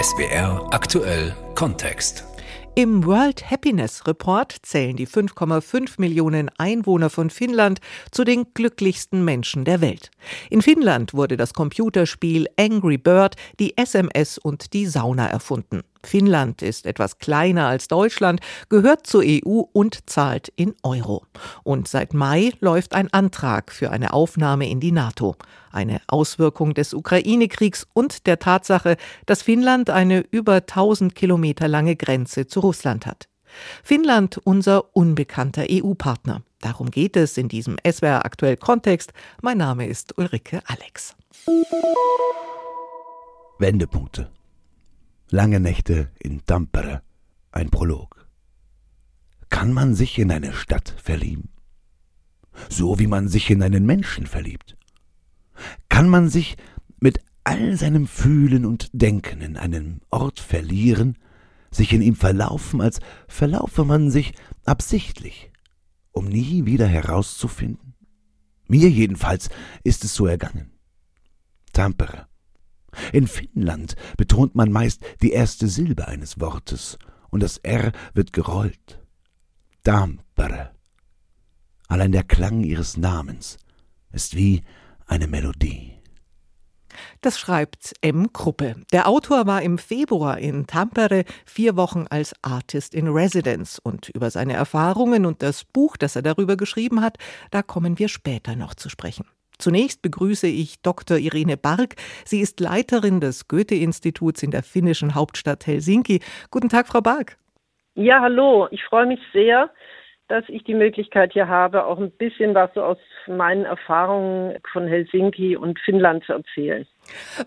SWR aktuell Kontext. Im World Happiness Report zählen die 5,5 Millionen Einwohner von Finnland zu den glücklichsten Menschen der Welt. In Finnland wurde das Computerspiel Angry Bird, die SMS und die Sauna erfunden. Finnland ist etwas kleiner als Deutschland, gehört zur EU und zahlt in Euro. Und seit Mai läuft ein Antrag für eine Aufnahme in die NATO. Eine Auswirkung des Ukraine-Kriegs und der Tatsache, dass Finnland eine über 1000 Kilometer lange Grenze zu Russland hat. Finnland unser unbekannter EU-Partner. Darum geht es in diesem SWR aktuell Kontext. Mein Name ist Ulrike Alex. Wendepunkte. Lange Nächte in Tampere. Ein Prolog. Kann man sich in eine Stadt verlieben? So wie man sich in einen Menschen verliebt. Kann man sich mit all seinem Fühlen und Denken in einem Ort verlieren, sich in ihm verlaufen, als verlaufe man sich absichtlich, um nie wieder herauszufinden? Mir jedenfalls ist es so ergangen. Tampere. In Finnland betont man meist die erste Silbe eines Wortes und das R wird gerollt. Tampere. Allein der Klang ihres Namens ist wie eine Melodie. Das schreibt M. Kruppe. Der Autor war im Februar in Tampere vier Wochen als Artist in Residence und über seine Erfahrungen und das Buch, das er darüber geschrieben hat, da kommen wir später noch zu sprechen. Zunächst begrüße ich Dr. Irene Barg. Sie ist Leiterin des Goethe-Instituts in der finnischen Hauptstadt Helsinki. Guten Tag, Frau Barg. Ja, hallo. Ich freue mich sehr, dass ich die Möglichkeit hier habe, auch ein bisschen was so aus meinen Erfahrungen von Helsinki und Finnland zu erzählen.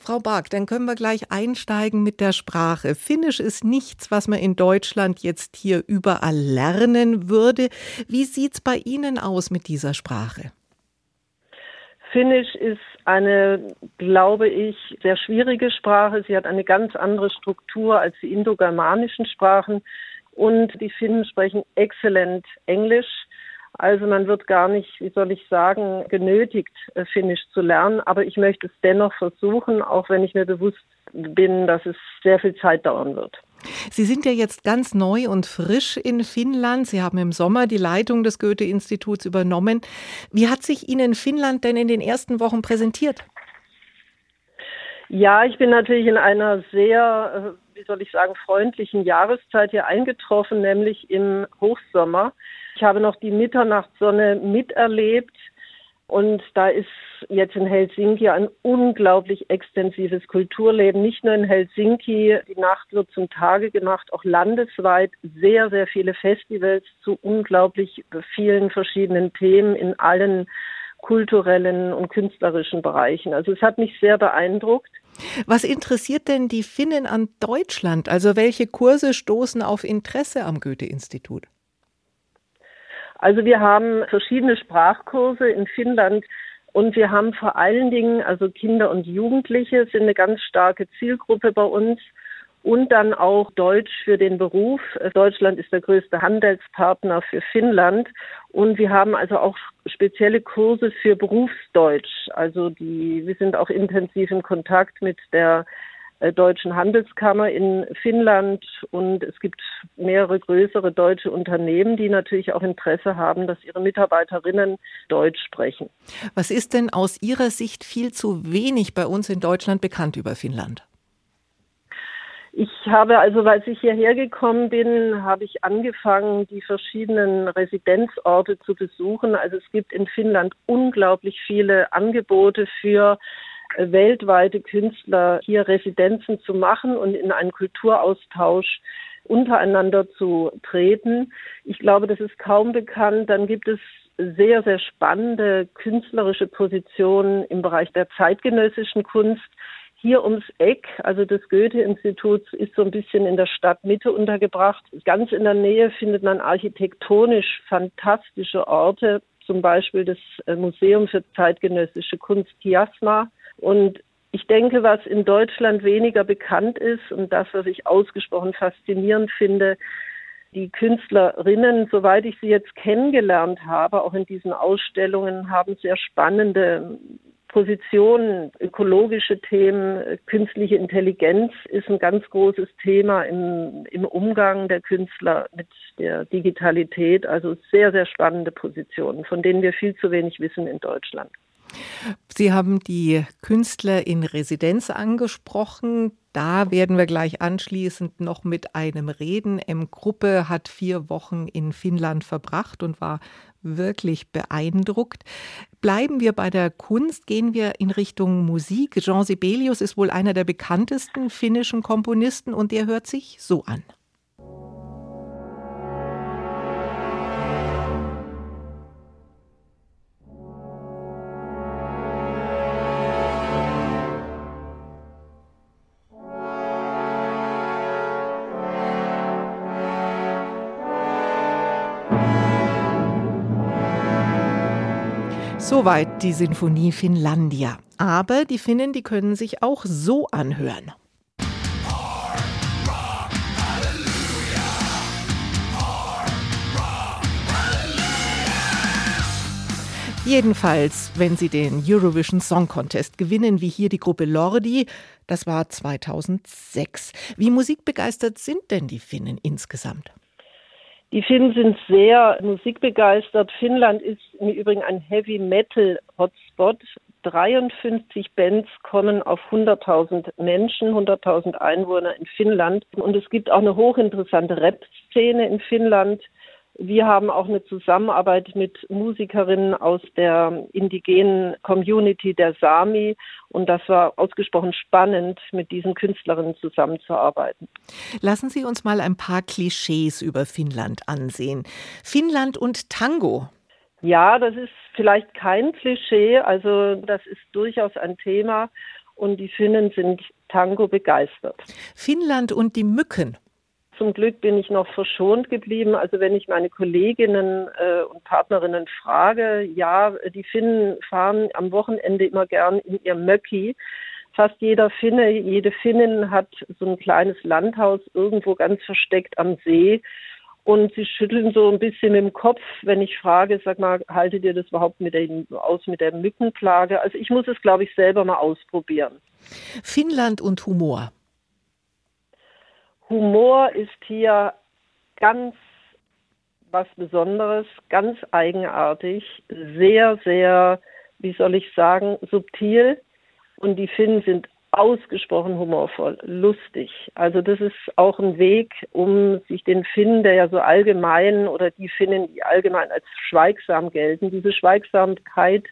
Frau Bark, dann können wir gleich einsteigen mit der Sprache. Finnisch ist nichts, was man in Deutschland jetzt hier überall lernen würde. Wie sieht es bei Ihnen aus mit dieser Sprache? Finnisch ist eine, glaube ich, sehr schwierige Sprache. Sie hat eine ganz andere Struktur als die indogermanischen Sprachen und die Finnen sprechen exzellent Englisch. Also man wird gar nicht, wie soll ich sagen, genötigt, äh, Finnisch zu lernen. Aber ich möchte es dennoch versuchen, auch wenn ich mir bewusst bin, dass es sehr viel Zeit dauern wird. Sie sind ja jetzt ganz neu und frisch in Finnland. Sie haben im Sommer die Leitung des Goethe-Instituts übernommen. Wie hat sich Ihnen Finnland denn in den ersten Wochen präsentiert? Ja, ich bin natürlich in einer sehr, äh, wie soll ich sagen, freundlichen Jahreszeit hier eingetroffen, nämlich im Hochsommer. Ich habe noch die Mitternachtssonne miterlebt und da ist jetzt in Helsinki ein unglaublich extensives Kulturleben. Nicht nur in Helsinki, die Nacht wird zum Tage gemacht, auch landesweit sehr, sehr viele Festivals zu unglaublich vielen verschiedenen Themen in allen kulturellen und künstlerischen Bereichen. Also es hat mich sehr beeindruckt. Was interessiert denn die Finnen an Deutschland? Also welche Kurse stoßen auf Interesse am Goethe-Institut? Also wir haben verschiedene Sprachkurse in Finnland und wir haben vor allen Dingen, also Kinder und Jugendliche sind eine ganz starke Zielgruppe bei uns und dann auch Deutsch für den Beruf. Deutschland ist der größte Handelspartner für Finnland und wir haben also auch spezielle Kurse für Berufsdeutsch. Also die, wir sind auch intensiv in Kontakt mit der äh, Deutschen Handelskammer in Finnland und es gibt mehrere größere deutsche Unternehmen, die natürlich auch Interesse haben, dass ihre Mitarbeiterinnen Deutsch sprechen. Was ist denn aus Ihrer Sicht viel zu wenig bei uns in Deutschland bekannt über Finnland? Ich habe also, als ich hierher gekommen bin, habe ich angefangen, die verschiedenen Residenzorte zu besuchen. Also es gibt in Finnland unglaublich viele Angebote für äh, weltweite Künstler, hier Residenzen zu machen und in einen Kulturaustausch untereinander zu treten. Ich glaube, das ist kaum bekannt. Dann gibt es sehr, sehr spannende künstlerische Positionen im Bereich der zeitgenössischen Kunst hier ums Eck, also das Goethe-Institut ist so ein bisschen in der Stadtmitte untergebracht. Ganz in der Nähe findet man architektonisch fantastische Orte, zum Beispiel das äh, Museum für zeitgenössische Kunst Chiasma. Und ich denke, was in Deutschland weniger bekannt ist und das, was ich ausgesprochen faszinierend finde, die Künstlerinnen, soweit ich sie jetzt kennengelernt habe, auch in diesen Ausstellungen, haben sehr spannende Positionen, ökologische Themen, künstliche Intelligenz ist ein ganz großes Thema im, im Umgang der Künstler mit der Digitalität. Also sehr, sehr spannende Positionen, von denen wir viel zu wenig wissen in Deutschland. Sie haben die Künstler in Residenz angesprochen. Da werden wir gleich anschließend noch mit einem reden. M. Gruppe hat vier Wochen in Finnland verbracht und war wirklich beeindruckt. Bleiben wir bei der Kunst, gehen wir in Richtung Musik. Jean Sibelius ist wohl einer der bekanntesten finnischen Komponisten und der hört sich so an. Soweit die Sinfonie Finlandia. Aber die Finnen, die können sich auch so anhören. Jedenfalls, wenn sie den Eurovision Song Contest gewinnen, wie hier die Gruppe Lordi, das war 2006. Wie musikbegeistert sind denn die Finnen insgesamt? Die Finnen sind sehr musikbegeistert. Finnland ist im Übrigen ein Heavy Metal Hotspot. 53 Bands kommen auf 100.000 Menschen, 100.000 Einwohner in Finnland. Und es gibt auch eine hochinteressante Rap-Szene in Finnland. Wir haben auch eine Zusammenarbeit mit Musikerinnen aus der indigenen Community der Sami und das war ausgesprochen spannend, mit diesen Künstlerinnen zusammenzuarbeiten. Lassen Sie uns mal ein paar Klischees über Finnland ansehen. Finnland und Tango. Ja, das ist vielleicht kein Klischee, also das ist durchaus ein Thema und die Finnen sind Tango begeistert. Finnland und die Mücken. Zum Glück bin ich noch verschont geblieben. Also wenn ich meine Kolleginnen äh, und Partnerinnen frage, ja, die Finnen fahren am Wochenende immer gern in ihr Möcki. Fast jeder Finne, jede Finnin hat so ein kleines Landhaus irgendwo ganz versteckt am See. Und sie schütteln so ein bisschen dem Kopf, wenn ich frage, sag mal, haltet ihr das überhaupt mit der, aus mit der Mückenplage? Also ich muss es, glaube ich, selber mal ausprobieren. Finnland und Humor. Humor ist hier ganz was Besonderes, ganz eigenartig, sehr, sehr, wie soll ich sagen, subtil. Und die Finnen sind ausgesprochen humorvoll, lustig. Also das ist auch ein Weg, um sich den Finnen, der ja so allgemein oder die Finnen, die allgemein als schweigsam gelten, diese Schweigsamkeit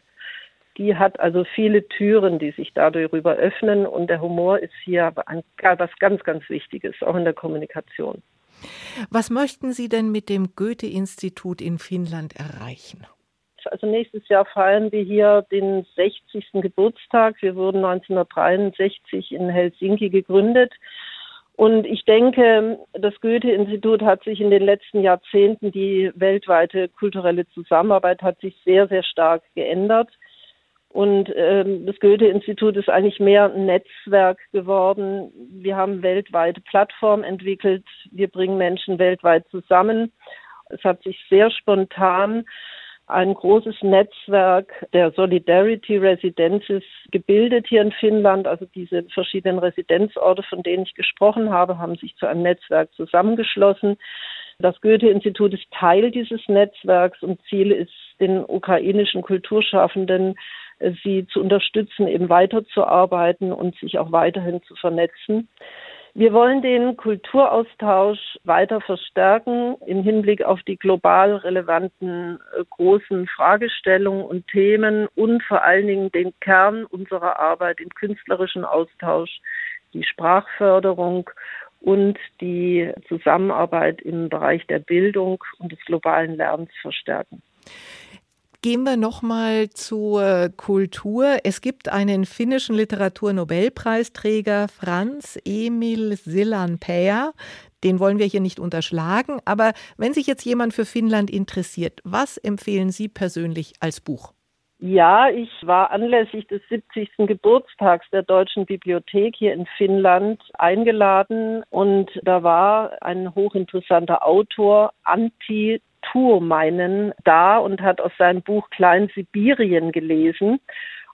die hat also viele Türen, die sich darüber öffnen und der Humor ist hier was ganz, ganz Wichtiges, auch in der Kommunikation. Was möchten Sie denn mit dem Goethe-Institut in Finnland erreichen? Also nächstes Jahr feiern wir hier den 60. Geburtstag. Wir wurden 1963 in Helsinki gegründet. Und ich denke, das Goethe-Institut hat sich in den letzten Jahrzehnten, die weltweite kulturelle Zusammenarbeit hat sich sehr, sehr stark geändert. Und ähm, das Goethe-Institut ist eigentlich mehr ein Netzwerk geworden. Wir haben weltweite Plattformen entwickelt. Wir bringen Menschen weltweit zusammen. Es hat sich sehr spontan ein großes Netzwerk der Solidarity Residences gebildet hier in Finnland. Also diese verschiedenen Residenzorte, von denen ich gesprochen habe, haben sich zu einem Netzwerk zusammengeschlossen. Das Goethe-Institut ist Teil dieses Netzwerks und Ziel ist, den ukrainischen Kulturschaffenden sie zu unterstützen, eben weiterzuarbeiten und sich auch weiterhin zu vernetzen. Wir wollen den Kulturaustausch weiter verstärken im Hinblick auf die global relevanten äh, großen Fragestellungen und Themen und vor allen Dingen den Kern unserer Arbeit im künstlerischen Austausch, die Sprachförderung und die Zusammenarbeit im Bereich der Bildung und des globalen Lernens verstärken. Gehen wir noch mal zur Kultur. Es gibt einen finnischen Literaturnobelpreisträger, Franz Emil Sillanpää. Den wollen wir hier nicht unterschlagen. Aber wenn sich jetzt jemand für Finnland interessiert, was empfehlen Sie persönlich als Buch? Ja, ich war anlässlich des 70. Geburtstags der Deutschen Bibliothek hier in Finnland eingeladen und da war ein hochinteressanter Autor, Antti Tuomainen da und hat aus seinem Buch Klein Sibirien gelesen.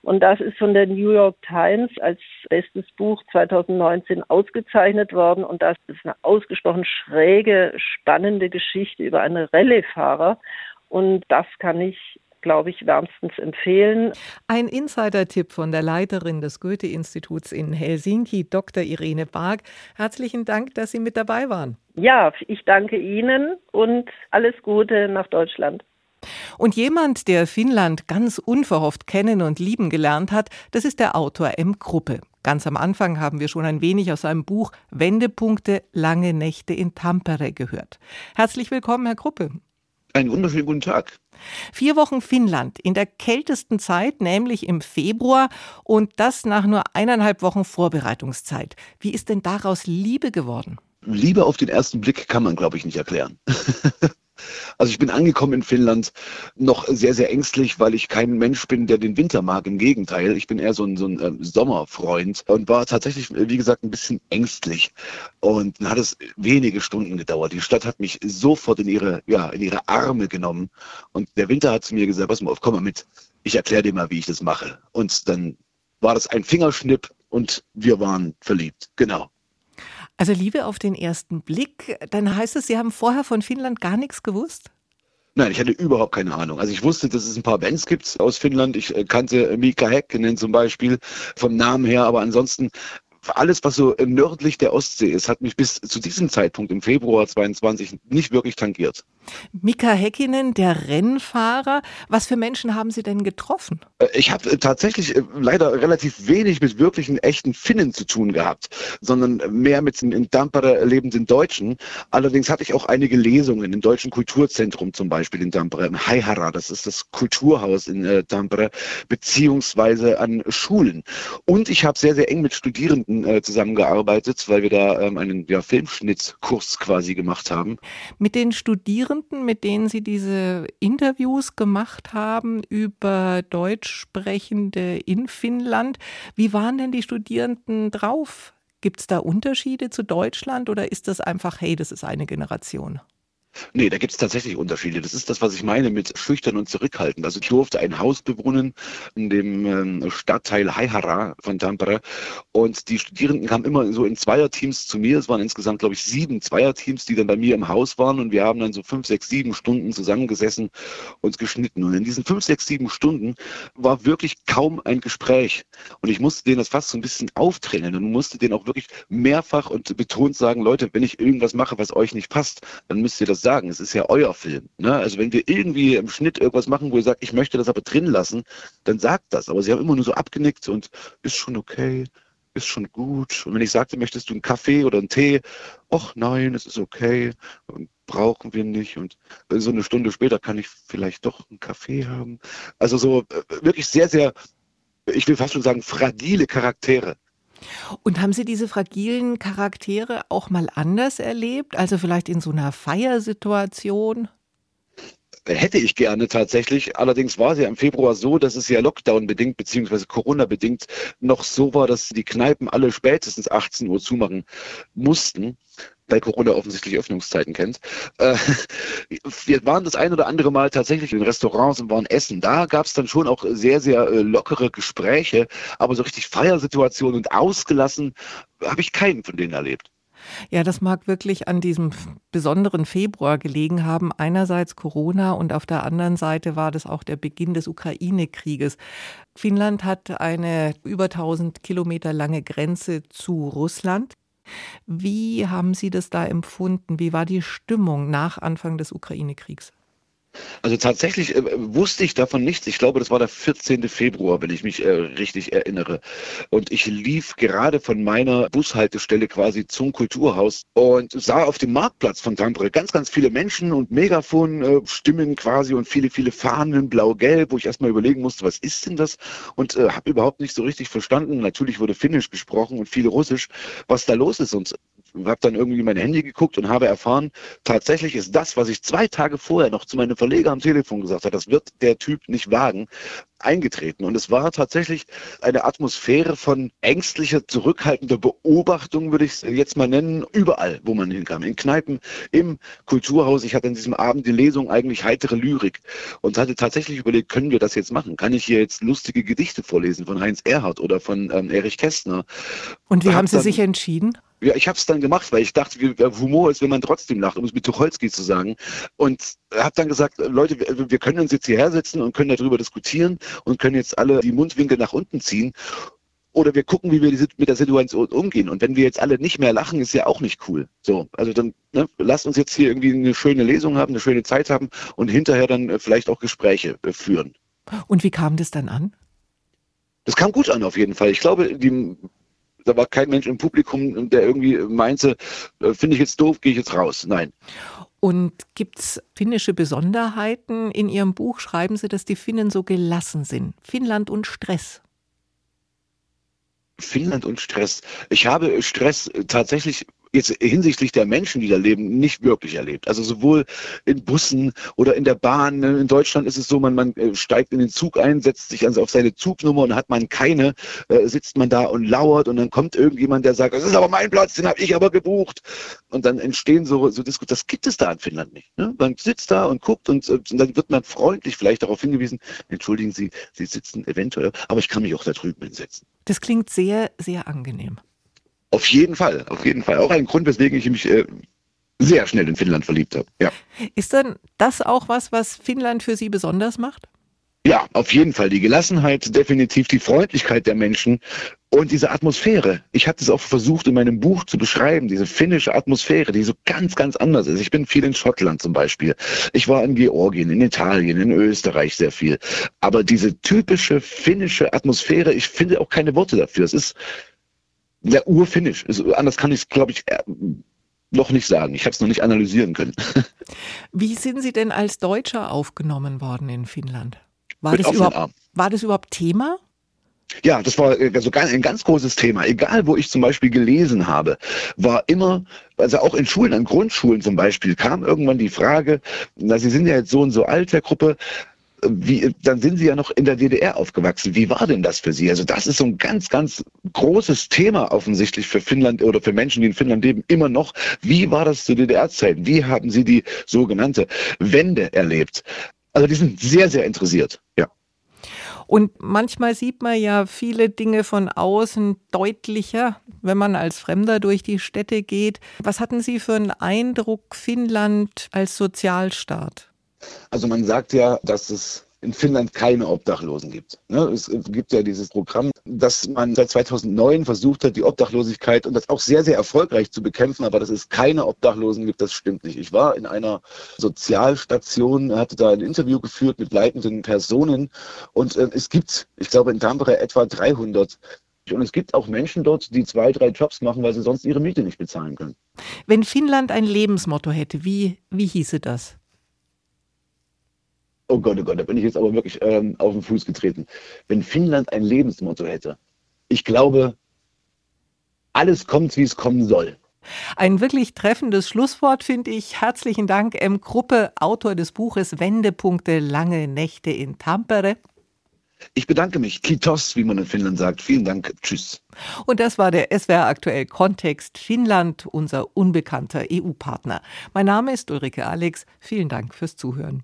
Und das ist von der New York Times als bestes Buch 2019 ausgezeichnet worden. Und das ist eine ausgesprochen schräge, spannende Geschichte über einen Rallye-Fahrer. Und das kann ich glaube ich, wärmstens empfehlen. Ein Insider-Tipp von der Leiterin des Goethe-Instituts in Helsinki, Dr. Irene Barg. Herzlichen Dank, dass Sie mit dabei waren. Ja, ich danke Ihnen und alles Gute nach Deutschland. Und jemand, der Finnland ganz unverhofft kennen und lieben gelernt hat, das ist der Autor M. Kruppe. Ganz am Anfang haben wir schon ein wenig aus seinem Buch Wendepunkte Lange Nächte in Tampere gehört. Herzlich willkommen, Herr Kruppe. Einen wunderschönen guten Tag. Vier Wochen Finnland in der kältesten Zeit, nämlich im Februar, und das nach nur eineinhalb Wochen Vorbereitungszeit. Wie ist denn daraus Liebe geworden? Liebe auf den ersten Blick kann man, glaube ich, nicht erklären. Also ich bin angekommen in Finnland noch sehr, sehr ängstlich, weil ich kein Mensch bin, der den Winter mag. Im Gegenteil, ich bin eher so ein, so ein äh, Sommerfreund und war tatsächlich, wie gesagt, ein bisschen ängstlich. Und dann hat es wenige Stunden gedauert. Die Stadt hat mich sofort in ihre, ja, in ihre Arme genommen. Und der Winter hat zu mir gesagt, pass mal auf, komm mal mit. Ich erkläre dir mal, wie ich das mache. Und dann war das ein Fingerschnipp und wir waren verliebt. Genau. Also Liebe auf den ersten Blick, dann heißt es, Sie haben vorher von Finnland gar nichts gewusst? Nein, ich hatte überhaupt keine Ahnung. Also ich wusste, dass es ein paar Bands gibt aus Finnland. Ich äh, kannte Mika Häkkinen zum Beispiel vom Namen her, aber ansonsten alles, was so nördlich der Ostsee ist, hat mich bis zu diesem Zeitpunkt im Februar 22 nicht wirklich tangiert. Mika Häkkinen, der Rennfahrer. Was für Menschen haben Sie denn getroffen? Äh, ich habe äh, tatsächlich äh, leider relativ wenig mit wirklichen echten Finnen zu tun gehabt, sondern mehr mit den in Tampere lebenden Deutschen. Allerdings hatte ich auch einige Lesungen im Deutschen Kulturzentrum zum Beispiel in Tampere, im Haihara, das ist das Kulturhaus in äh, Tampere, beziehungsweise an Schulen. Und ich habe sehr, sehr eng mit Studierenden äh, zusammengearbeitet, weil wir da ähm, einen ja, Filmschnittkurs quasi gemacht haben. Mit den Studierenden Studierenden, mit denen Sie diese Interviews gemacht haben über Deutschsprechende in Finnland. Wie waren denn die Studierenden drauf? Gibt es da Unterschiede zu Deutschland oder ist das einfach, hey, das ist eine Generation? Nee, da gibt es tatsächlich Unterschiede. Das ist das, was ich meine mit schüchtern und zurückhaltend. Also ich durfte ein Haus bewohnen in dem ähm, Stadtteil Haihara von Tampere und die Studierenden kamen immer so in Zweierteams zu mir. Es waren insgesamt, glaube ich, sieben Zweierteams, die dann bei mir im Haus waren und wir haben dann so fünf, sechs, sieben Stunden zusammengesessen und geschnitten. Und in diesen fünf, sechs, sieben Stunden war wirklich kaum ein Gespräch. Und ich musste denen das fast so ein bisschen auftrennen und musste denen auch wirklich mehrfach und betont sagen, Leute, wenn ich irgendwas mache, was euch nicht passt, dann müsst ihr das sagen. Es ist ja euer Film. Ne? Also wenn wir irgendwie im Schnitt irgendwas machen, wo ihr sagt, ich möchte das aber drin lassen, dann sagt das. Aber sie haben immer nur so abgenickt und ist schon okay, ist schon gut. Und wenn ich sagte, möchtest du einen Kaffee oder einen Tee? ach nein, es ist okay, brauchen wir nicht. Und so eine Stunde später kann ich vielleicht doch einen Kaffee haben. Also so äh, wirklich sehr, sehr, ich will fast schon sagen, fragile Charaktere. Und haben Sie diese fragilen Charaktere auch mal anders erlebt? Also vielleicht in so einer Feiersituation? Hätte ich gerne tatsächlich. Allerdings war es ja im Februar so, dass es ja Lockdown-bedingt beziehungsweise Corona-bedingt noch so war, dass die Kneipen alle spätestens 18 Uhr zumachen mussten weil Corona offensichtlich Öffnungszeiten kennt. Äh, wir waren das ein oder andere Mal tatsächlich in Restaurants und waren essen. Da gab es dann schon auch sehr, sehr äh, lockere Gespräche, aber so richtig Feiersituationen und ausgelassen habe ich keinen von denen erlebt. Ja, das mag wirklich an diesem besonderen Februar gelegen haben. Einerseits Corona und auf der anderen Seite war das auch der Beginn des Ukraine-Krieges. Finnland hat eine über 1000 Kilometer lange Grenze zu Russland. Wie haben Sie das da empfunden? Wie war die Stimmung nach Anfang des Ukraine-Kriegs? Also tatsächlich äh, wusste ich davon nichts. Ich glaube, das war der 14. Februar, wenn ich mich äh, richtig erinnere. Und ich lief gerade von meiner Bushaltestelle quasi zum Kulturhaus und sah auf dem Marktplatz von Tampere ganz, ganz viele Menschen und Megafon-Stimmen äh, quasi und viele, viele Fahnen, blau-gelb, wo ich erstmal überlegen musste, was ist denn das? Und äh, habe überhaupt nicht so richtig verstanden. Natürlich wurde Finnisch gesprochen und viel Russisch, was da los ist. Und habe dann irgendwie mein Handy geguckt und habe erfahren, tatsächlich ist das, was ich zwei Tage vorher noch zu meinem Verleger am Telefon gesagt habe, das wird der Typ nicht wagen. Eingetreten. Und es war tatsächlich eine Atmosphäre von ängstlicher, zurückhaltender Beobachtung, würde ich es jetzt mal nennen, überall, wo man hinkam. In Kneipen, im Kulturhaus. Ich hatte an diesem Abend die Lesung eigentlich heitere Lyrik und hatte tatsächlich überlegt, können wir das jetzt machen? Kann ich hier jetzt lustige Gedichte vorlesen von Heinz Erhardt oder von ähm, Erich Kästner? Und wie haben Sie sich entschieden? Ja, ich habe es dann gemacht, weil ich dachte, wie, Humor ist, wenn man trotzdem lacht, um es mit Tucholsky zu sagen. Und habe dann gesagt, Leute, wir, wir können uns jetzt hierher setzen und können darüber diskutieren und können jetzt alle die Mundwinkel nach unten ziehen. Oder wir gucken, wie wir mit der Situation umgehen. Und wenn wir jetzt alle nicht mehr lachen, ist ja auch nicht cool. So, also dann ne, lasst uns jetzt hier irgendwie eine schöne Lesung haben, eine schöne Zeit haben und hinterher dann äh, vielleicht auch Gespräche äh, führen. Und wie kam das dann an? Das kam gut an auf jeden Fall. Ich glaube, die da war kein Mensch im Publikum, der irgendwie meinte, äh, finde ich jetzt doof, gehe ich jetzt raus. Nein. Und gibt es finnische Besonderheiten? In Ihrem Buch schreiben Sie, dass die Finnen so gelassen sind. Finnland und Stress. Finnland und Stress. Ich habe Stress tatsächlich jetzt hinsichtlich der Menschen, die da leben, nicht wirklich erlebt. Also sowohl in Bussen oder in der Bahn. Ne, in Deutschland ist es so, man, man äh, steigt in den Zug ein, setzt sich also auf seine Zugnummer und hat man keine, äh, sitzt man da und lauert und dann kommt irgendjemand, der sagt, das ist aber mein Platz, den habe ich aber gebucht. Und dann entstehen so, so Diskussionen. Das gibt es da in Finnland nicht. Ne? Man sitzt da und guckt und, und dann wird man freundlich vielleicht darauf hingewiesen, entschuldigen Sie, Sie sitzen eventuell, aber ich kann mich auch da drüben hinsetzen. Das klingt sehr, sehr angenehm. Auf jeden Fall, auf jeden Fall. Auch ein Grund, weswegen ich mich äh, sehr schnell in Finnland verliebt habe. Ja. Ist denn das auch was, was Finnland für Sie besonders macht? Ja, auf jeden Fall. Die Gelassenheit, definitiv die Freundlichkeit der Menschen und diese Atmosphäre. Ich hatte es auch versucht in meinem Buch zu beschreiben, diese finnische Atmosphäre, die so ganz, ganz anders ist. Ich bin viel in Schottland zum Beispiel. Ich war in Georgien, in Italien, in Österreich sehr viel. Aber diese typische finnische Atmosphäre, ich finde auch keine Worte dafür. Es ist der Urfinish. Also anders kann ich es, glaube ich, äh, noch nicht sagen. Ich habe es noch nicht analysieren können. Wie sind Sie denn als Deutscher aufgenommen worden in Finnland? War, das überhaupt, war das überhaupt Thema? Ja, das war also ein ganz großes Thema. Egal, wo ich zum Beispiel gelesen habe, war immer, also auch in Schulen, an Grundschulen zum Beispiel, kam irgendwann die Frage, na, Sie sind ja jetzt so und so alt, der Gruppe, wie, dann sind Sie ja noch in der DDR aufgewachsen. Wie war denn das für Sie? Also das ist so ein ganz, ganz großes Thema offensichtlich für Finnland oder für Menschen, die in Finnland leben, immer noch. Wie war das zu DDR-Zeiten? Wie haben Sie die sogenannte Wende erlebt? Also die sind sehr, sehr interessiert, ja. Und manchmal sieht man ja viele Dinge von außen deutlicher, wenn man als Fremder durch die Städte geht. Was hatten Sie für einen Eindruck Finnland als Sozialstaat? Also man sagt ja, dass es in Finnland keine Obdachlosen gibt. Ne, es gibt ja dieses Programm, dass man seit 2009 versucht hat, die Obdachlosigkeit und das auch sehr, sehr erfolgreich zu bekämpfen, aber dass es keine Obdachlosen gibt, das stimmt nicht. Ich war in einer Sozialstation, hatte da ein Interview geführt mit leitenden Personen und äh, es gibt, ich glaube in Tampere etwa 300 und es gibt auch Menschen dort, die zwei, drei Jobs machen, weil sie sonst ihre Miete nicht bezahlen können. Wenn Finnland ein Lebensmotto hätte, wie, wie hieße das? Oh Gott, oh Gott, da bin ich jetzt aber wirklich ähm, auf den Fuß getreten. Wenn Finnland ein Lebensmotto hätte, ich glaube, alles kommt, wie es kommen soll. Ein wirklich treffendes Schlusswort finde ich. Herzlichen Dank, M. Gruppe, Autor des Buches Wendepunkte, lange Nächte in Tampere. Ich bedanke mich. Kitos, wie man in Finnland sagt. Vielen Dank. Tschüss. Und das war der SWR aktuell Kontext Finnland, unser unbekannter EU-Partner. Mein Name ist Ulrike Alex. Vielen Dank fürs Zuhören.